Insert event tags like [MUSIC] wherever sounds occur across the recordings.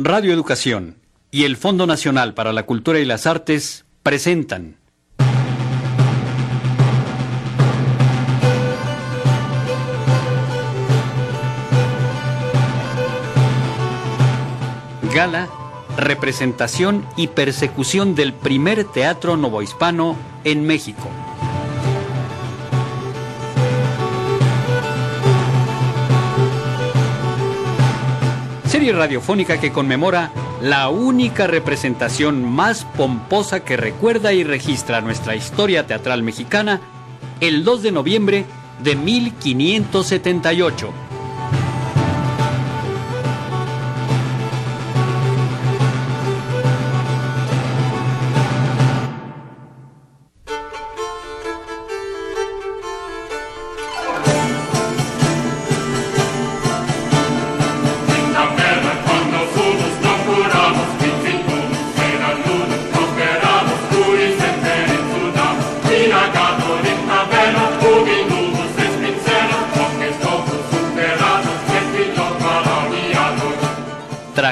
Radio Educación y el Fondo Nacional para la Cultura y las Artes presentan Gala, representación y persecución del primer teatro novohispano en México. Serie radiofónica que conmemora la única representación más pomposa que recuerda y registra nuestra historia teatral mexicana el 2 de noviembre de 1578.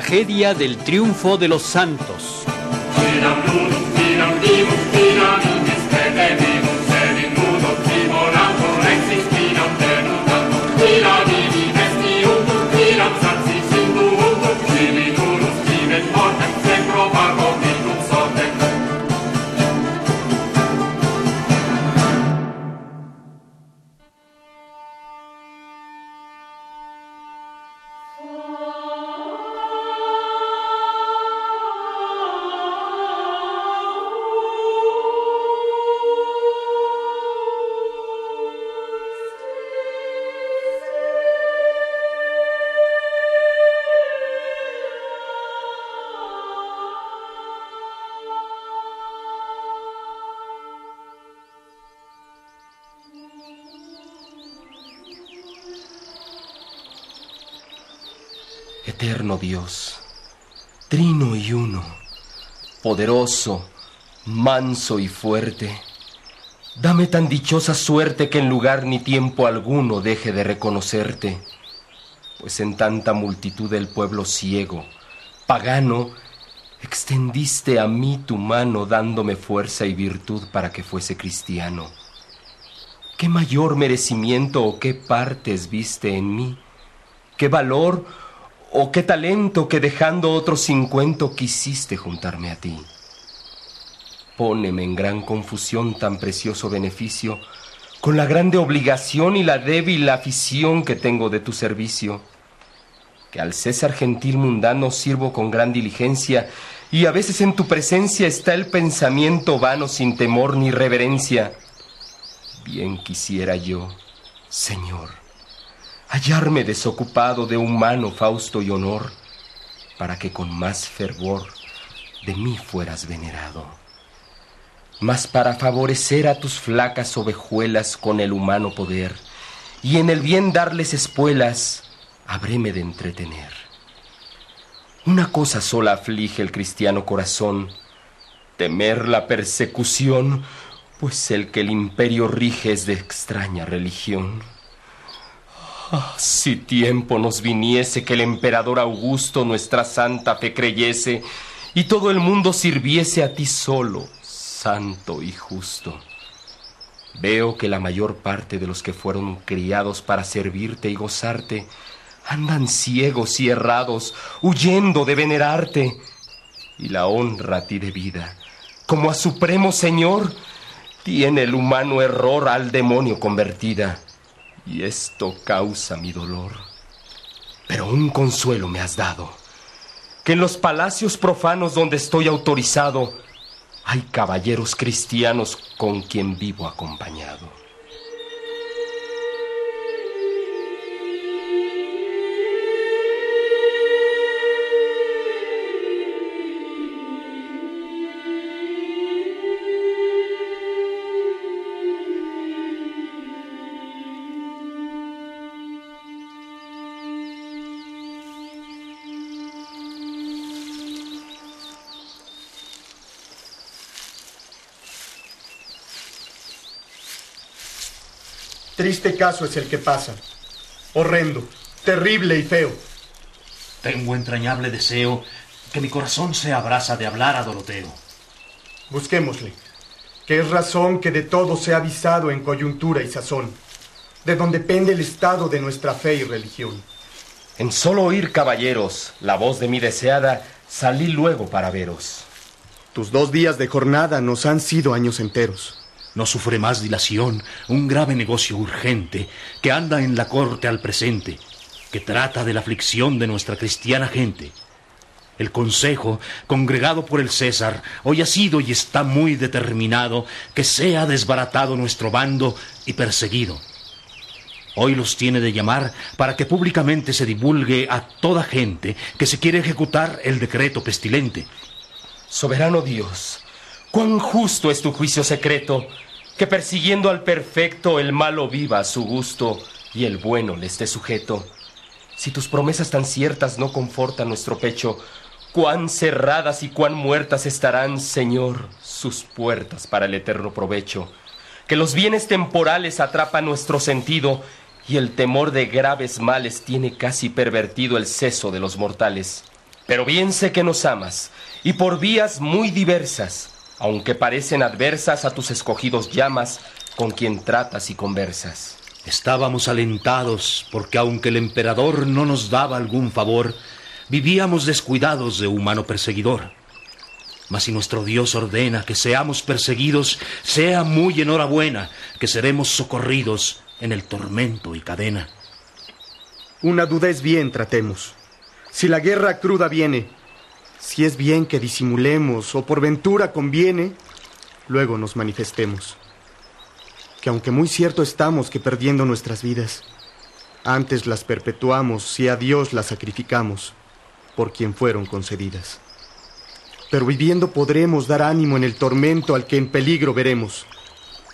Tragedia del triunfo de los santos. Eterno Dios, trino y uno, poderoso, manso y fuerte, dame tan dichosa suerte que en lugar ni tiempo alguno deje de reconocerte, pues en tanta multitud del pueblo ciego, pagano, extendiste a mí tu mano dándome fuerza y virtud para que fuese cristiano. ¿Qué mayor merecimiento o qué partes viste en mí? ¿Qué valor o qué talento que dejando otros cincuenta quisiste juntarme a ti? Póneme en gran confusión tan precioso beneficio con la grande obligación y la débil afición que tengo de tu servicio. Que al César gentil mundano sirvo con gran diligencia y a veces en tu presencia está el pensamiento vano sin temor ni reverencia. Bien quisiera yo, Señor, hallarme desocupado de humano fausto y honor, para que con más fervor de mí fueras venerado. Mas para favorecer a tus flacas ovejuelas con el humano poder, y en el bien darles espuelas, habréme de entretener. Una cosa sola aflige el cristiano corazón, temer la persecución, pues el que el imperio rige es de extraña religión. Si tiempo nos viniese que el emperador Augusto nuestra santa fe creyese y todo el mundo sirviese a ti solo, santo y justo. Veo que la mayor parte de los que fueron criados para servirte y gozarte andan ciegos y errados, huyendo de venerarte. Y la honra a ti de vida, como a Supremo Señor, tiene el humano error al demonio convertida. Y esto causa mi dolor. Pero un consuelo me has dado, que en los palacios profanos donde estoy autorizado, hay caballeros cristianos con quien vivo acompañado. Triste caso es el que pasa. Horrendo, terrible y feo. Tengo entrañable deseo que mi corazón se abraza de hablar a Doroteo. Busquémosle, que es razón que de todo sea avisado en coyuntura y sazón, de donde pende el estado de nuestra fe y religión. En solo oír, caballeros, la voz de mi deseada, salí luego para veros. Tus dos días de jornada nos han sido años enteros. No sufre más dilación un grave negocio urgente que anda en la corte al presente, que trata de la aflicción de nuestra cristiana gente. El consejo, congregado por el César, hoy ha sido y está muy determinado que sea desbaratado nuestro bando y perseguido. Hoy los tiene de llamar para que públicamente se divulgue a toda gente que se quiere ejecutar el decreto pestilente Soberano Dios, cuán justo es tu juicio secreto, que persiguiendo al perfecto el malo viva a su gusto y el bueno le esté sujeto. Si tus promesas tan ciertas no confortan nuestro pecho, cuán cerradas y cuán muertas estarán, Señor, sus puertas para el eterno provecho. Que los bienes temporales atrapan nuestro sentido y el temor de graves males tiene casi pervertido el seso de los mortales. Pero bien sé que nos amas, y por vías muy diversas, aunque parecen adversas a tus escogidos llamas, con quien tratas y conversas. Estábamos alentados porque aunque el emperador no nos daba algún favor, vivíamos descuidados de humano perseguidor. Mas si nuestro Dios ordena que seamos perseguidos, sea muy enhorabuena que seremos socorridos en el tormento y cadena. Una duda es bien, tratemos. Si la guerra cruda viene, si es bien que disimulemos o por ventura conviene, luego nos manifestemos. Que aunque muy cierto estamos que perdiendo nuestras vidas, antes las perpetuamos si a Dios las sacrificamos por quien fueron concedidas. Pero viviendo podremos dar ánimo en el tormento al que en peligro veremos,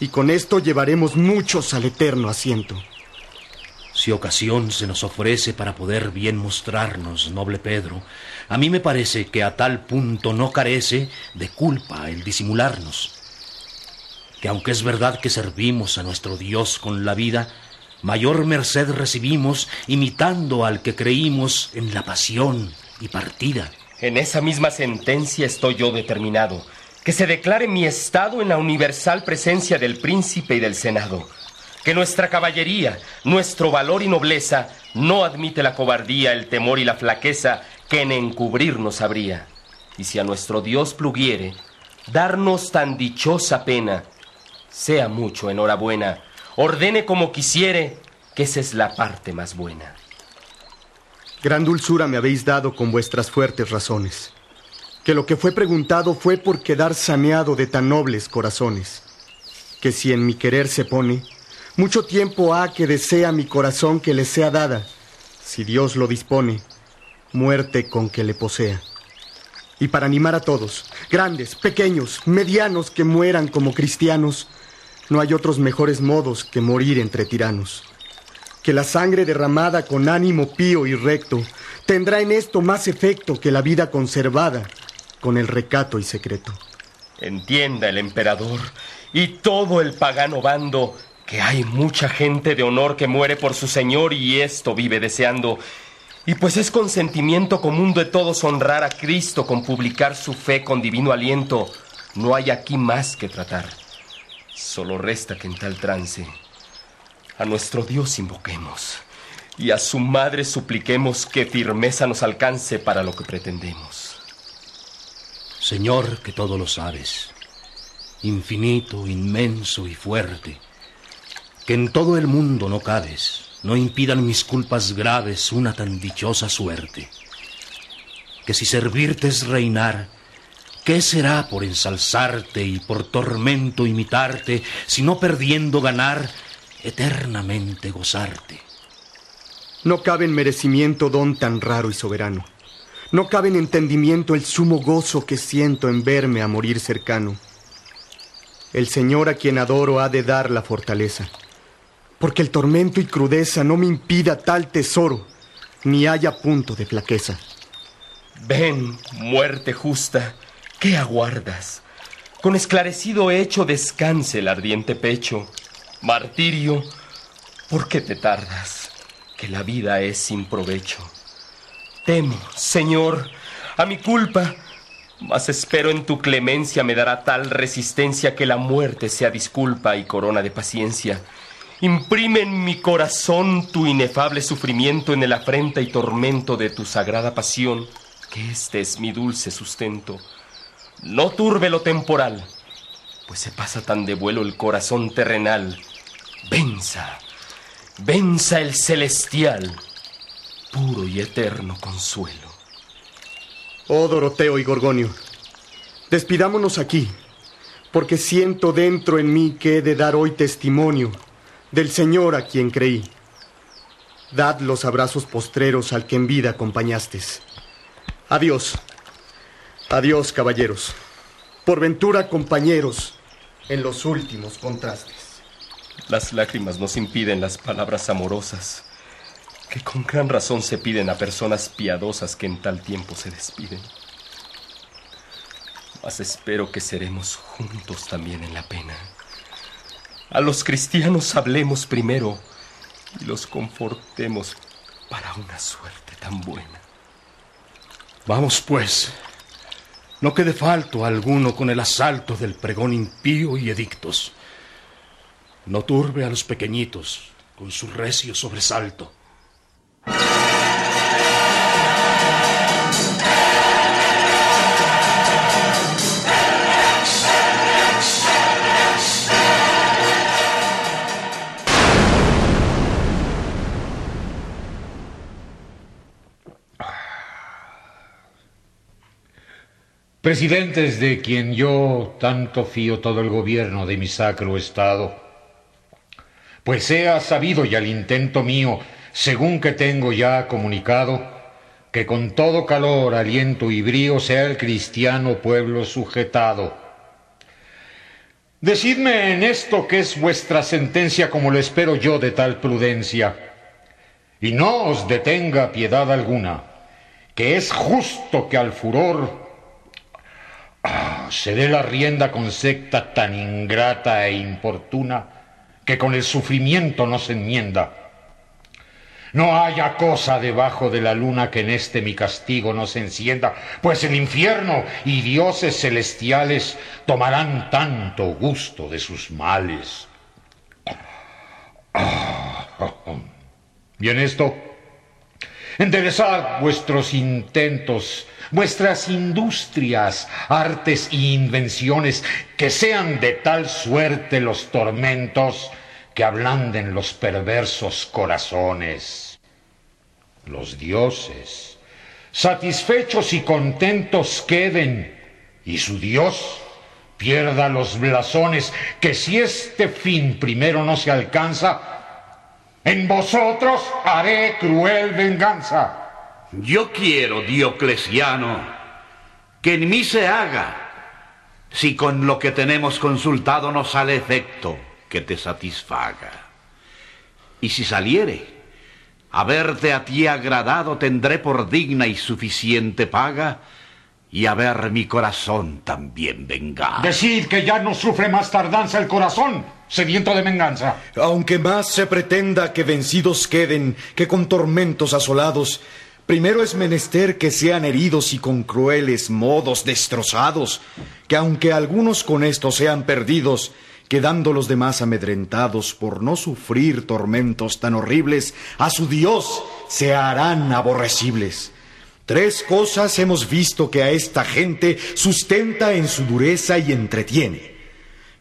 y con esto llevaremos muchos al eterno asiento. Si ocasión se nos ofrece para poder bien mostrarnos, noble Pedro, a mí me parece que a tal punto no carece de culpa el disimularnos. Que aunque es verdad que servimos a nuestro Dios con la vida, mayor merced recibimos imitando al que creímos en la pasión y partida. En esa misma sentencia estoy yo determinado, que se declare mi estado en la universal presencia del príncipe y del senado que nuestra caballería, nuestro valor y nobleza no admite la cobardía, el temor y la flaqueza que en encubrirnos habría. Y si a nuestro Dios pluguiere darnos tan dichosa pena, sea mucho enhorabuena, ordene como quisiere, que esa es la parte más buena. Gran dulzura me habéis dado con vuestras fuertes razones, que lo que fue preguntado fue por quedar saneado de tan nobles corazones, que si en mi querer se pone, mucho tiempo ha que desea mi corazón que le sea dada, si Dios lo dispone, muerte con que le posea. Y para animar a todos, grandes, pequeños, medianos, que mueran como cristianos, no hay otros mejores modos que morir entre tiranos. Que la sangre derramada con ánimo pío y recto tendrá en esto más efecto que la vida conservada con el recato y secreto. Entienda el emperador y todo el pagano bando que hay mucha gente de honor que muere por su Señor y esto vive deseando. Y pues es consentimiento común de todos honrar a Cristo con publicar su fe con divino aliento, no hay aquí más que tratar. Solo resta que en tal trance a nuestro Dios invoquemos y a su Madre supliquemos que firmeza nos alcance para lo que pretendemos. Señor, que todo lo sabes, infinito, inmenso y fuerte, que en todo el mundo no cabes, no impidan mis culpas graves una tan dichosa suerte. Que si servirte es reinar, ¿qué será por ensalzarte y por tormento imitarte, si no perdiendo ganar, eternamente gozarte? No cabe en merecimiento don tan raro y soberano. No cabe en entendimiento el sumo gozo que siento en verme a morir cercano. El Señor a quien adoro ha de dar la fortaleza porque el tormento y crudeza no me impida tal tesoro, ni haya punto de flaqueza. Ven, muerte justa, ¿qué aguardas? Con esclarecido hecho descanse el ardiente pecho. Martirio, ¿por qué te tardas? Que la vida es sin provecho. Temo, Señor, a mi culpa, mas espero en tu clemencia me dará tal resistencia que la muerte sea disculpa y corona de paciencia. Imprime en mi corazón tu inefable sufrimiento en el afrenta y tormento de tu sagrada pasión, que este es mi dulce sustento. No turbe lo temporal, pues se pasa tan de vuelo el corazón terrenal. Venza, venza el celestial, puro y eterno consuelo. Oh Doroteo y Gorgonio, despidámonos aquí, porque siento dentro en mí que he de dar hoy testimonio del Señor a quien creí. Dad los abrazos postreros al que en vida acompañastes. Adiós. Adiós, caballeros. Por ventura, compañeros, en los últimos contrastes. Las lágrimas nos impiden las palabras amorosas, que con gran razón se piden a personas piadosas que en tal tiempo se despiden. Mas espero que seremos juntos también en la pena. A los cristianos hablemos primero y los confortemos para una suerte tan buena. Vamos pues, no quede falto alguno con el asalto del pregón impío y edictos. No turbe a los pequeñitos con su recio sobresalto. Presidentes de quien yo tanto fío todo el gobierno de mi sacro estado, pues sea sabido y al intento mío, según que tengo ya comunicado, que con todo calor, aliento y brío sea el cristiano pueblo sujetado. Decidme en esto que es vuestra sentencia como lo espero yo de tal prudencia, y no os detenga piedad alguna, que es justo que al furor Ah, dé la rienda con secta tan ingrata e importuna que con el sufrimiento no se enmienda. No haya cosa debajo de la luna que en este mi castigo no se encienda, pues el infierno y dioses celestiales tomarán tanto gusto de sus males. Bien esto, enderezad vuestros intentos vuestras industrias, artes e invenciones, que sean de tal suerte los tormentos que ablanden los perversos corazones. Los dioses, satisfechos y contentos queden, y su Dios pierda los blasones, que si este fin primero no se alcanza, en vosotros haré cruel venganza. Yo quiero, Dioclesiano, que en mí se haga, si con lo que tenemos consultado no sale efecto que te satisfaga. Y si saliere, haberte a ti agradado tendré por digna y suficiente paga, y a ver mi corazón también venga. Decid que ya no sufre más tardanza el corazón, sediento de venganza. Aunque más se pretenda que vencidos queden que con tormentos asolados, Primero es menester que sean heridos y con crueles modos destrozados, que aunque algunos con esto sean perdidos, quedando los demás amedrentados por no sufrir tormentos tan horribles, a su Dios se harán aborrecibles. Tres cosas hemos visto que a esta gente sustenta en su dureza y entretiene.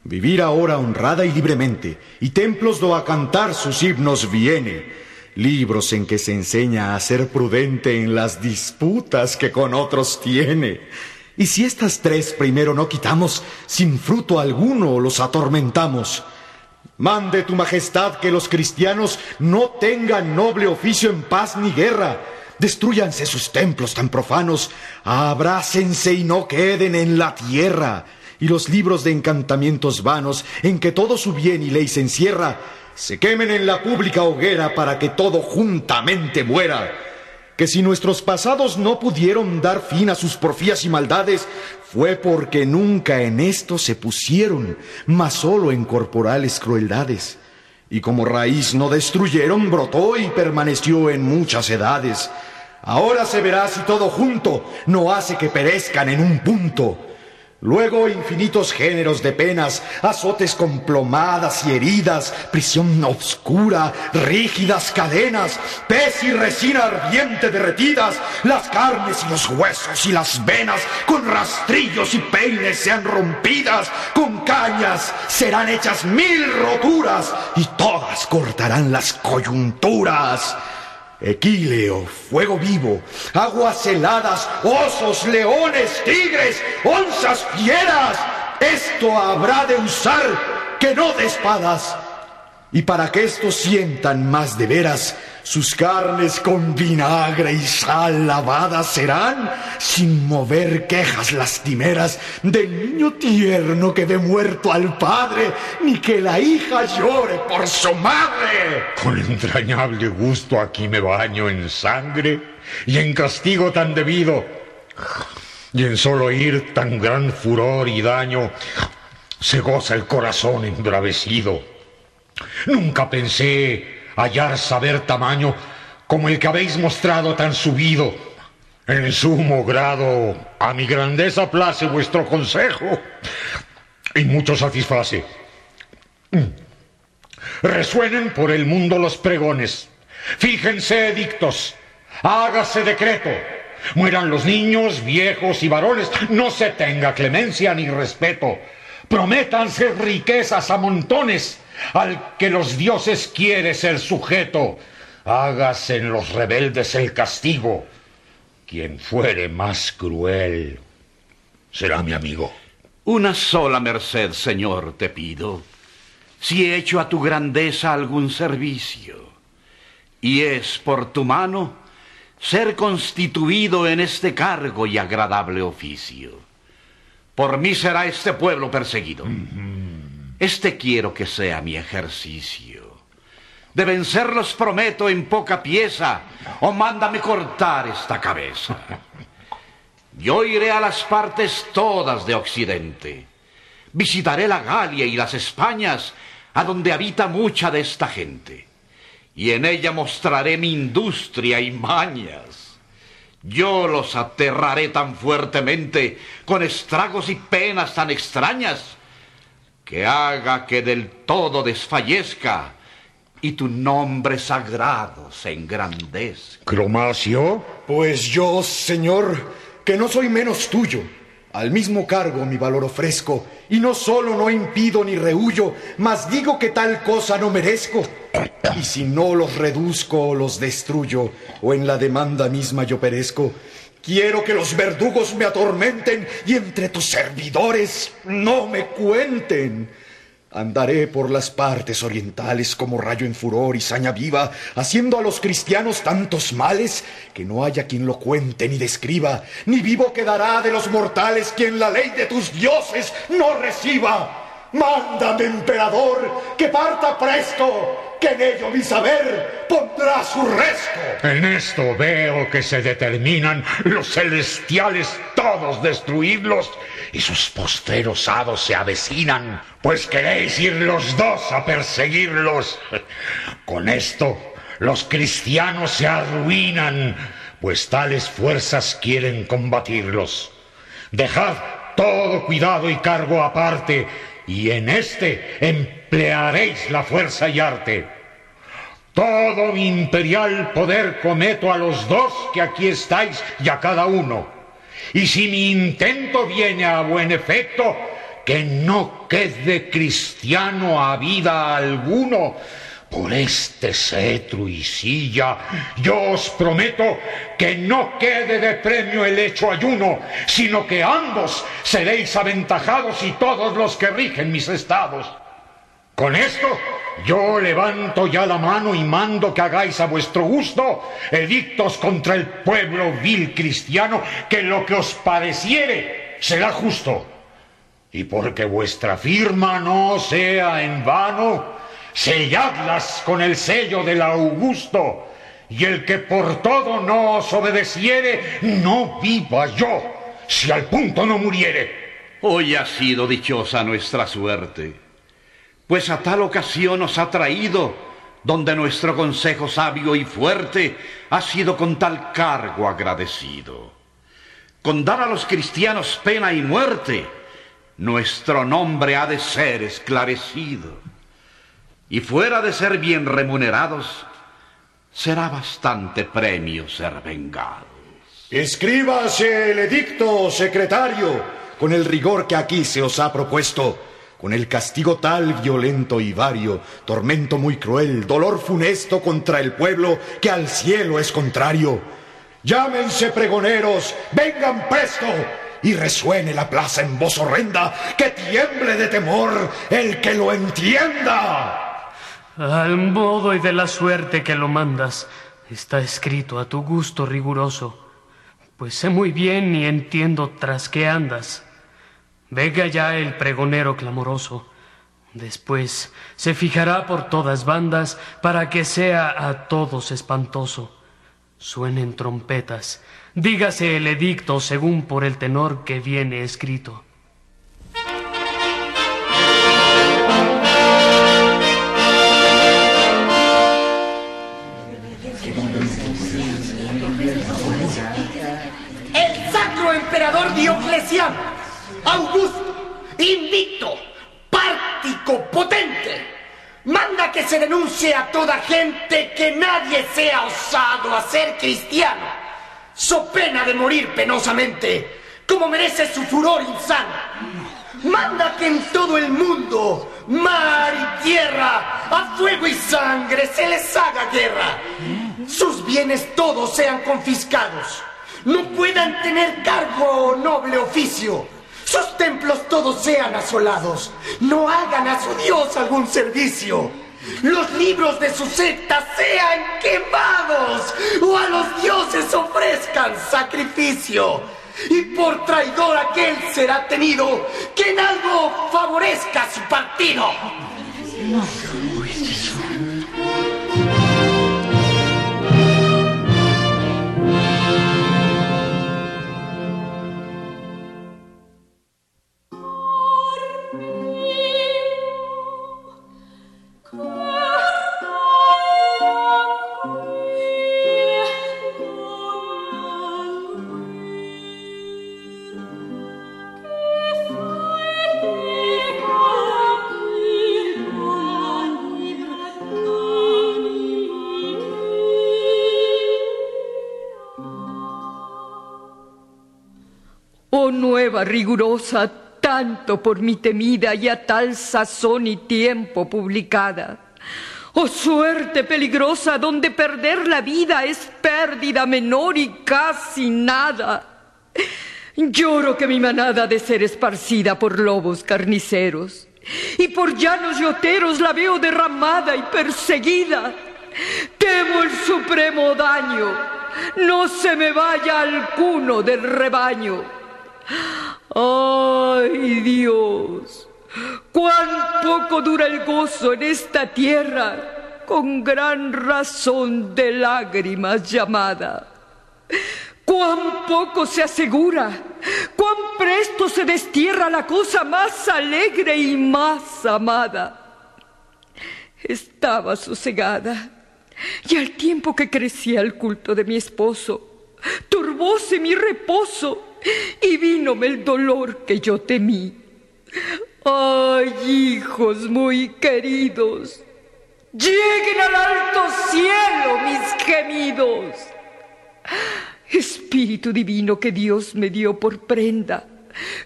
Vivir ahora honrada y libremente, y templos do a cantar sus himnos viene libros en que se enseña a ser prudente en las disputas que con otros tiene. Y si estas tres primero no quitamos, sin fruto alguno los atormentamos. Mande tu majestad que los cristianos no tengan noble oficio en paz ni guerra. Destruyanse sus templos tan profanos, abrácense y no queden en la tierra. Y los libros de encantamientos vanos en que todo su bien y ley se encierra, se quemen en la pública hoguera para que todo juntamente muera. Que si nuestros pasados no pudieron dar fin a sus porfías y maldades, fue porque nunca en esto se pusieron, mas solo en corporales crueldades. Y como raíz no destruyeron, brotó y permaneció en muchas edades. Ahora se verá si todo junto no hace que perezcan en un punto. Luego infinitos géneros de penas, azotes con plomadas y heridas, prisión obscura, rígidas cadenas, pez y resina ardiente derretidas, las carnes y los huesos y las venas, con rastrillos y peines sean rompidas, con cañas serán hechas mil roturas y todas cortarán las coyunturas. Equíleo, fuego vivo, aguas heladas, osos, leones, tigres, onzas, fieras. Esto habrá de usar que no de espadas. Y para que estos sientan más de veras, sus carnes con vinagre y sal lavadas serán, sin mover quejas lastimeras del niño tierno que ve muerto al padre, ni que la hija llore por su madre. Con entrañable gusto aquí me baño en sangre y en castigo tan debido, y en solo oír tan gran furor y daño, se goza el corazón embravecido. Nunca pensé hallar saber tamaño como el que habéis mostrado tan subido. En sumo grado, a mi grandeza place vuestro consejo. Y mucho satisface. Resuenen por el mundo los pregones, fíjense edictos, hágase decreto, mueran los niños, viejos y varones, no se tenga clemencia ni respeto, prométanse riquezas a montones, al que los dioses quiere ser sujeto, hágase en los rebeldes el castigo. Quien fuere más cruel será mi amigo. Una sola merced, Señor, te pido, si he hecho a tu grandeza algún servicio, y es por tu mano ser constituido en este cargo y agradable oficio. Por mí será este pueblo perseguido. Este quiero que sea mi ejercicio. De vencerlos prometo en poca pieza, o mándame cortar esta cabeza. Yo iré a las partes todas de Occidente. Visitaré la Galia y las Españas, a donde habita mucha de esta gente. Y en ella mostraré mi industria y mañas. Yo los aterraré tan fuertemente, con estragos y penas tan extrañas, que haga que del todo desfallezca y tu nombre sagrado se engrandezca. ¿Cromacio? Pues yo, señor, que no soy menos tuyo. Al mismo cargo mi valor ofrezco, y no solo no impido ni rehuyo, mas digo que tal cosa no merezco. Y si no los reduzco o los destruyo, o en la demanda misma yo perezco, Quiero que los verdugos me atormenten y entre tus servidores no me cuenten. Andaré por las partes orientales como rayo en furor y saña viva, haciendo a los cristianos tantos males que no haya quien lo cuente ni describa, ni vivo quedará de los mortales quien la ley de tus dioses no reciba. Mándame, emperador, que parta presto, que en ello mi saber pondrá su resto. En esto veo que se determinan los celestiales todos destruirlos y sus posteros hados se avecinan, pues queréis ir los dos a perseguirlos. [LAUGHS] Con esto los cristianos se arruinan, pues tales fuerzas quieren combatirlos. Dejad todo cuidado y cargo aparte y en este emplearéis la fuerza y arte. Todo mi imperial poder cometo a los dos que aquí estáis y a cada uno. Y si mi intento viene a buen efecto, que no quede cristiano a vida alguno, por este cetro y silla, yo os prometo que no quede de premio el hecho ayuno, sino que ambos seréis aventajados y todos los que rigen mis estados. Con esto yo levanto ya la mano y mando que hagáis a vuestro gusto edictos contra el pueblo vil cristiano, que lo que os pareciere será justo. Y porque vuestra firma no sea en vano, selladlas con el sello del Augusto, y el que por todo no os obedeciere, no viva yo, si al punto no muriere. Hoy ha sido dichosa nuestra suerte, pues a tal ocasión os ha traído donde nuestro consejo sabio y fuerte ha sido con tal cargo agradecido. Con dar a los cristianos pena y muerte, nuestro nombre ha de ser esclarecido. Y fuera de ser bien remunerados, será bastante premio ser vengados. Escríbase el edicto, secretario, con el rigor que aquí se os ha propuesto con el castigo tal violento y vario, tormento muy cruel, dolor funesto contra el pueblo que al cielo es contrario. Llámense pregoneros, vengan presto, y resuene la plaza en voz horrenda, que tiemble de temor el que lo entienda. Al modo y de la suerte que lo mandas, está escrito a tu gusto riguroso, pues sé muy bien y entiendo tras qué andas. Venga ya el pregonero clamoroso. Después se fijará por todas bandas para que sea a todos espantoso. Suenen trompetas, dígase el edicto según por el tenor que viene escrito. Emperador Diocleciano Augusto, invicto, pártico, potente, manda que se denuncie a toda gente que nadie sea osado a ser cristiano, so pena de morir penosamente, como merece su furor insano. Manda que en todo el mundo, mar y tierra, a fuego y sangre se les haga guerra. Sus bienes todos sean confiscados. No puedan tener cargo o noble oficio sus templos todos sean asolados. No hagan a su Dios algún servicio. Los libros de su secta sean quemados o a los dioses ofrezcan sacrificio. Y por traidor aquel será tenido que en algo favorezca su partido. Rigurosa, tanto por mi temida y a tal sazón y tiempo publicada. Oh suerte peligrosa, donde perder la vida es pérdida menor y casi nada. Lloro que mi manada de ser esparcida por lobos carniceros, y por llanos yoteros la veo derramada y perseguida. Temo el supremo daño, no se me vaya alguno del rebaño. ¡Ay, Dios! ¡Cuán poco dura el gozo en esta tierra, con gran razón de lágrimas llamada! ¡Cuán poco se asegura! ¡Cuán presto se destierra la cosa más alegre y más amada! Estaba sosegada, y al tiempo que crecía el culto de mi esposo, turbóse mi reposo y vínome el dolor que yo temí. Ay, hijos muy queridos, lleguen al alto cielo mis gemidos. Espíritu divino que Dios me dio por prenda,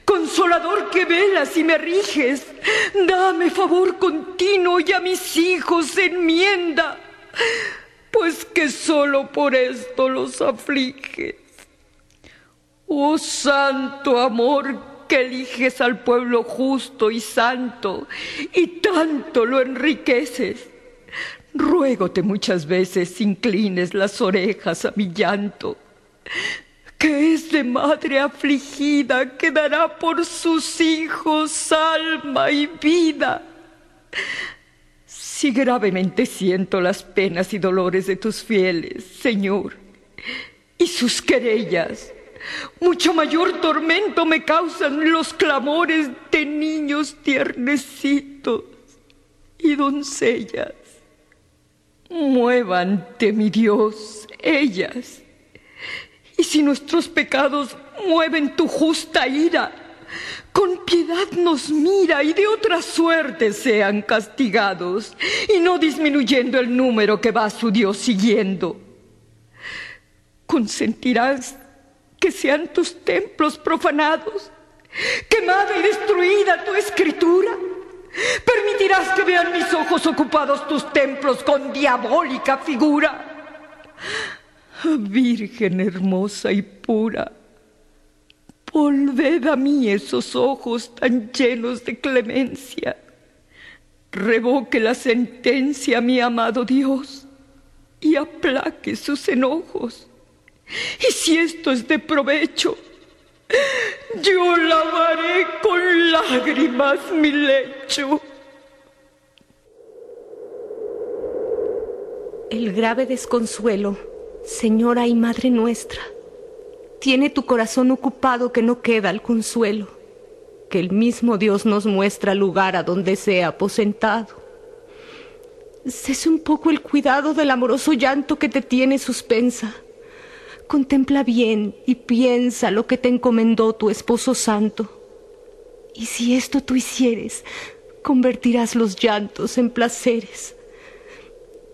consolador que velas y me riges, dame favor continuo y a mis hijos enmienda, pues que solo por esto los afliges. Oh santo amor que eliges al pueblo justo y santo y tanto lo enriqueces. Ruégote muchas veces inclines las orejas a mi llanto, que es de madre afligida que dará por sus hijos alma y vida. Si gravemente siento las penas y dolores de tus fieles, Señor, y sus querellas, mucho mayor tormento me causan los clamores de niños tiernecitos y doncellas. muévante, mi Dios, ellas. Y si nuestros pecados mueven tu justa ira, con piedad nos mira y de otra suerte sean castigados, y no disminuyendo el número que va su Dios siguiendo. Consentirás que sean tus templos profanados, quemada y destruida tu escritura. Permitirás que vean mis ojos ocupados tus templos con diabólica figura. Virgen hermosa y pura, volved a mí esos ojos tan llenos de clemencia. Revoque la sentencia, mi amado Dios, y aplaque sus enojos. Y si esto es de provecho, yo lavaré con lágrimas mi lecho. El grave desconsuelo, Señora y Madre nuestra, tiene tu corazón ocupado que no queda el consuelo, que el mismo Dios nos muestra lugar a donde sea aposentado. Cese un poco el cuidado del amoroso llanto que te tiene suspensa Contempla bien y piensa lo que te encomendó tu esposo santo. Y si esto tú hicieres, convertirás los llantos en placeres.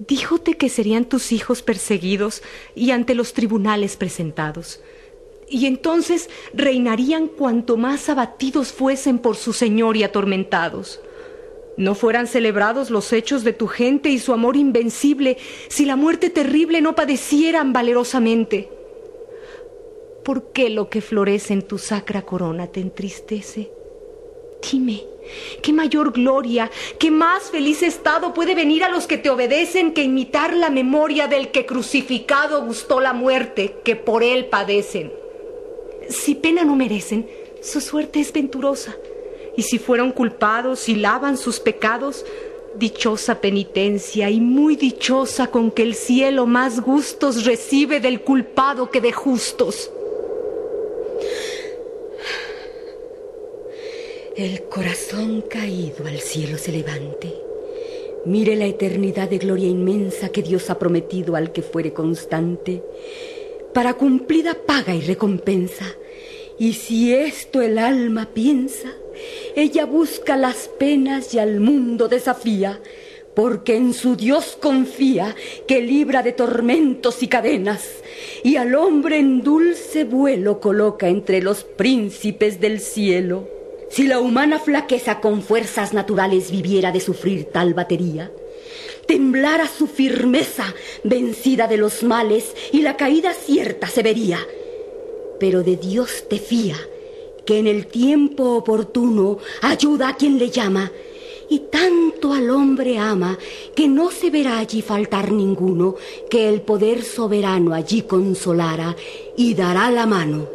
Díjote que serían tus hijos perseguidos y ante los tribunales presentados. Y entonces reinarían cuanto más abatidos fuesen por su Señor y atormentados. No fueran celebrados los hechos de tu gente y su amor invencible si la muerte terrible no padecieran valerosamente. ¿Por qué lo que florece en tu sacra corona te entristece? Dime, ¿qué mayor gloria, qué más feliz estado puede venir a los que te obedecen que imitar la memoria del que crucificado gustó la muerte que por él padecen? Si pena no merecen, su suerte es venturosa. Y si fueron culpados y lavan sus pecados, dichosa penitencia y muy dichosa con que el cielo más gustos recibe del culpado que de justos. El corazón caído al cielo se levante. Mire la eternidad de gloria inmensa que Dios ha prometido al que fuere constante, para cumplida paga y recompensa. Y si esto el alma piensa, ella busca las penas y al mundo desafía, porque en su Dios confía que libra de tormentos y cadenas, y al hombre en dulce vuelo coloca entre los príncipes del cielo. Si la humana flaqueza con fuerzas naturales viviera de sufrir tal batería, temblara su firmeza vencida de los males y la caída cierta se vería. Pero de Dios te fía, que en el tiempo oportuno ayuda a quien le llama, y tanto al hombre ama que no se verá allí faltar ninguno, que el poder soberano allí consolara y dará la mano.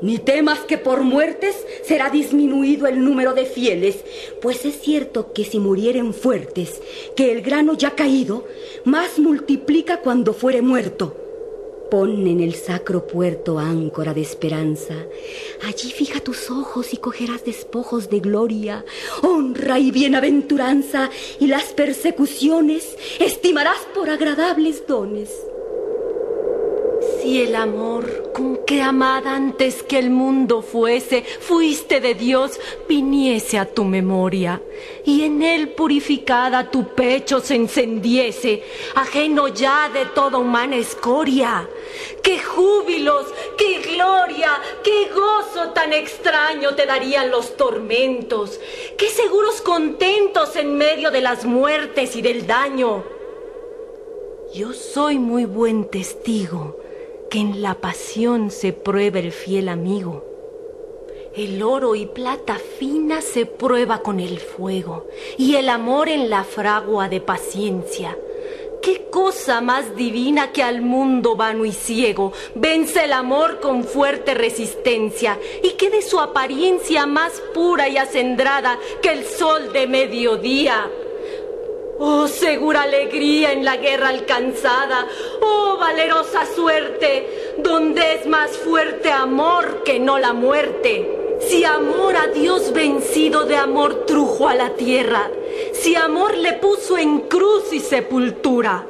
Ni temas que por muertes será disminuido el número de fieles, pues es cierto que si murieren fuertes, que el grano ya caído, más multiplica cuando fuere muerto. Pon en el sacro puerto áncora de esperanza. Allí fija tus ojos y cogerás despojos de gloria, honra y bienaventuranza, y las persecuciones estimarás por agradables dones. Si el amor con que amada antes que el mundo fuese, fuiste de Dios, viniese a tu memoria, y en él purificada tu pecho se encendiese, ajeno ya de toda humana escoria. ¡Qué júbilos, qué gloria, qué gozo tan extraño te darían los tormentos! ¡Qué seguros contentos en medio de las muertes y del daño! Yo soy muy buen testigo que en la pasión se prueba el fiel amigo. El oro y plata fina se prueba con el fuego y el amor en la fragua de paciencia. ¿Qué cosa más divina que al mundo vano y ciego vence el amor con fuerte resistencia y que de su apariencia más pura y acendrada que el sol de mediodía? Oh segura alegría en la guerra alcanzada, oh valerosa suerte, donde es más fuerte amor que no la muerte. Si amor a Dios vencido de amor trujo a la tierra, si amor le puso en cruz y sepultura.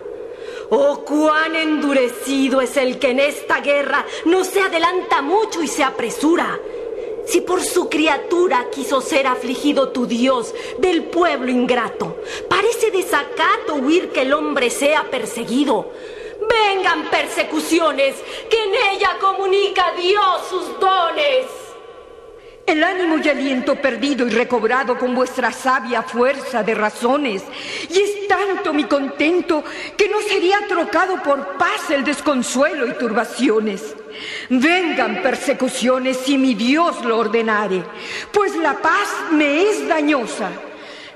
Oh, cuán endurecido es el que en esta guerra no se adelanta mucho y se apresura. Si por su criatura quiso ser afligido tu Dios del pueblo ingrato, parece desacato huir que el hombre sea perseguido. Vengan persecuciones, que en ella comunica Dios sus dones. El ánimo y aliento perdido y recobrado con vuestra sabia fuerza de razones. Y es tanto mi contento que no sería trocado por paz el desconsuelo y turbaciones. Vengan persecuciones si mi Dios lo ordenare, pues la paz me es dañosa.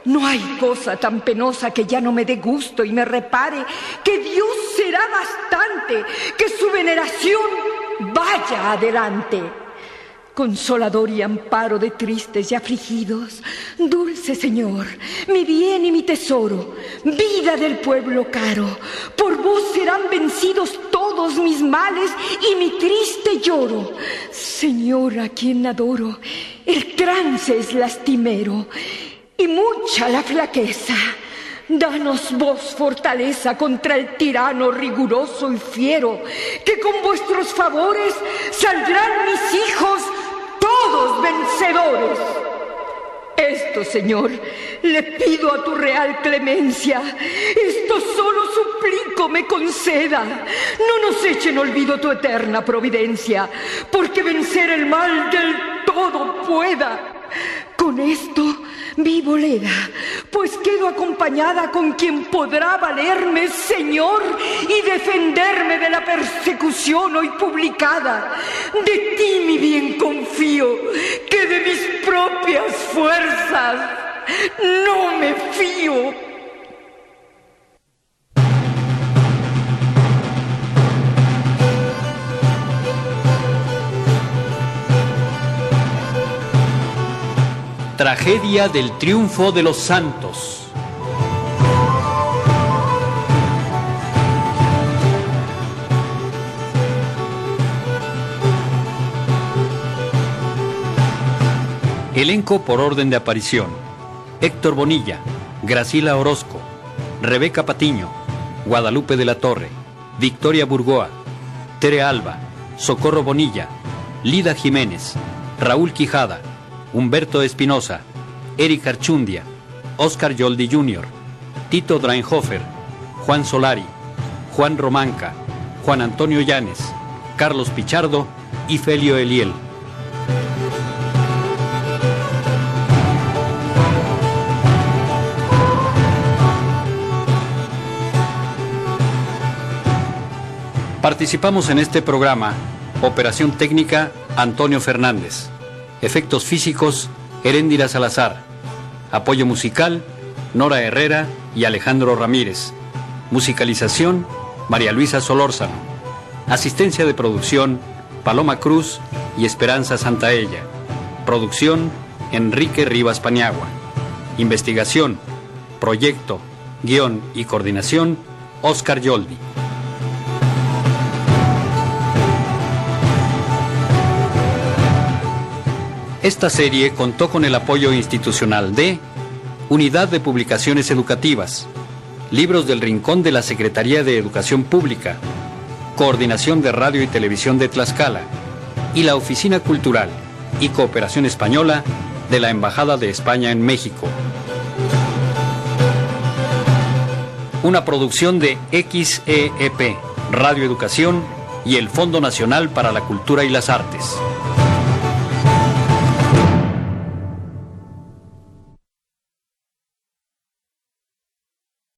No hay cosa tan penosa que ya no me dé gusto y me repare, que Dios será bastante, que su veneración vaya adelante consolador y amparo de tristes y afligidos, dulce Señor, mi bien y mi tesoro, vida del pueblo caro, por vos serán vencidos todos mis males y mi triste lloro. Señor, a quien adoro, el trance es lastimero y mucha la flaqueza. Danos vos fortaleza contra el tirano riguroso y fiero, que con vuestros favores saldrán mis hijos vencedores. Esto, Señor, le pido a tu real clemencia. Esto solo suplico me conceda. No nos eche en olvido tu eterna providencia, porque vencer el mal del todo pueda. Con esto vivo leda, pues quedo acompañada con quien podrá valerme, Señor, y defenderme de la persecución hoy publicada. De ti, mi bien, confío, que de mis propias fuerzas no me fío. Tragedia del triunfo de los santos. Elenco por orden de aparición. Héctor Bonilla, Gracila Orozco, Rebeca Patiño, Guadalupe de la Torre, Victoria Burgoa, Tere Alba, Socorro Bonilla, Lida Jiménez, Raúl Quijada, Humberto Espinosa, Eric Archundia, Oscar Yoldi Jr., Tito Draenhofer, Juan Solari, Juan Romanca, Juan Antonio Llanes, Carlos Pichardo y Felio Eliel. Participamos en este programa Operación Técnica Antonio Fernández. Efectos físicos, Heréndira Salazar. Apoyo musical, Nora Herrera y Alejandro Ramírez. Musicalización, María Luisa Solórzano. Asistencia de producción, Paloma Cruz y Esperanza Santaella. Producción, Enrique Rivas Paniagua. Investigación, proyecto, guion y coordinación, Oscar Yoldi. Esta serie contó con el apoyo institucional de Unidad de Publicaciones Educativas, Libros del Rincón de la Secretaría de Educación Pública, Coordinación de Radio y Televisión de Tlaxcala y la Oficina Cultural y Cooperación Española de la Embajada de España en México. Una producción de XEEP, Radio Educación y el Fondo Nacional para la Cultura y las Artes.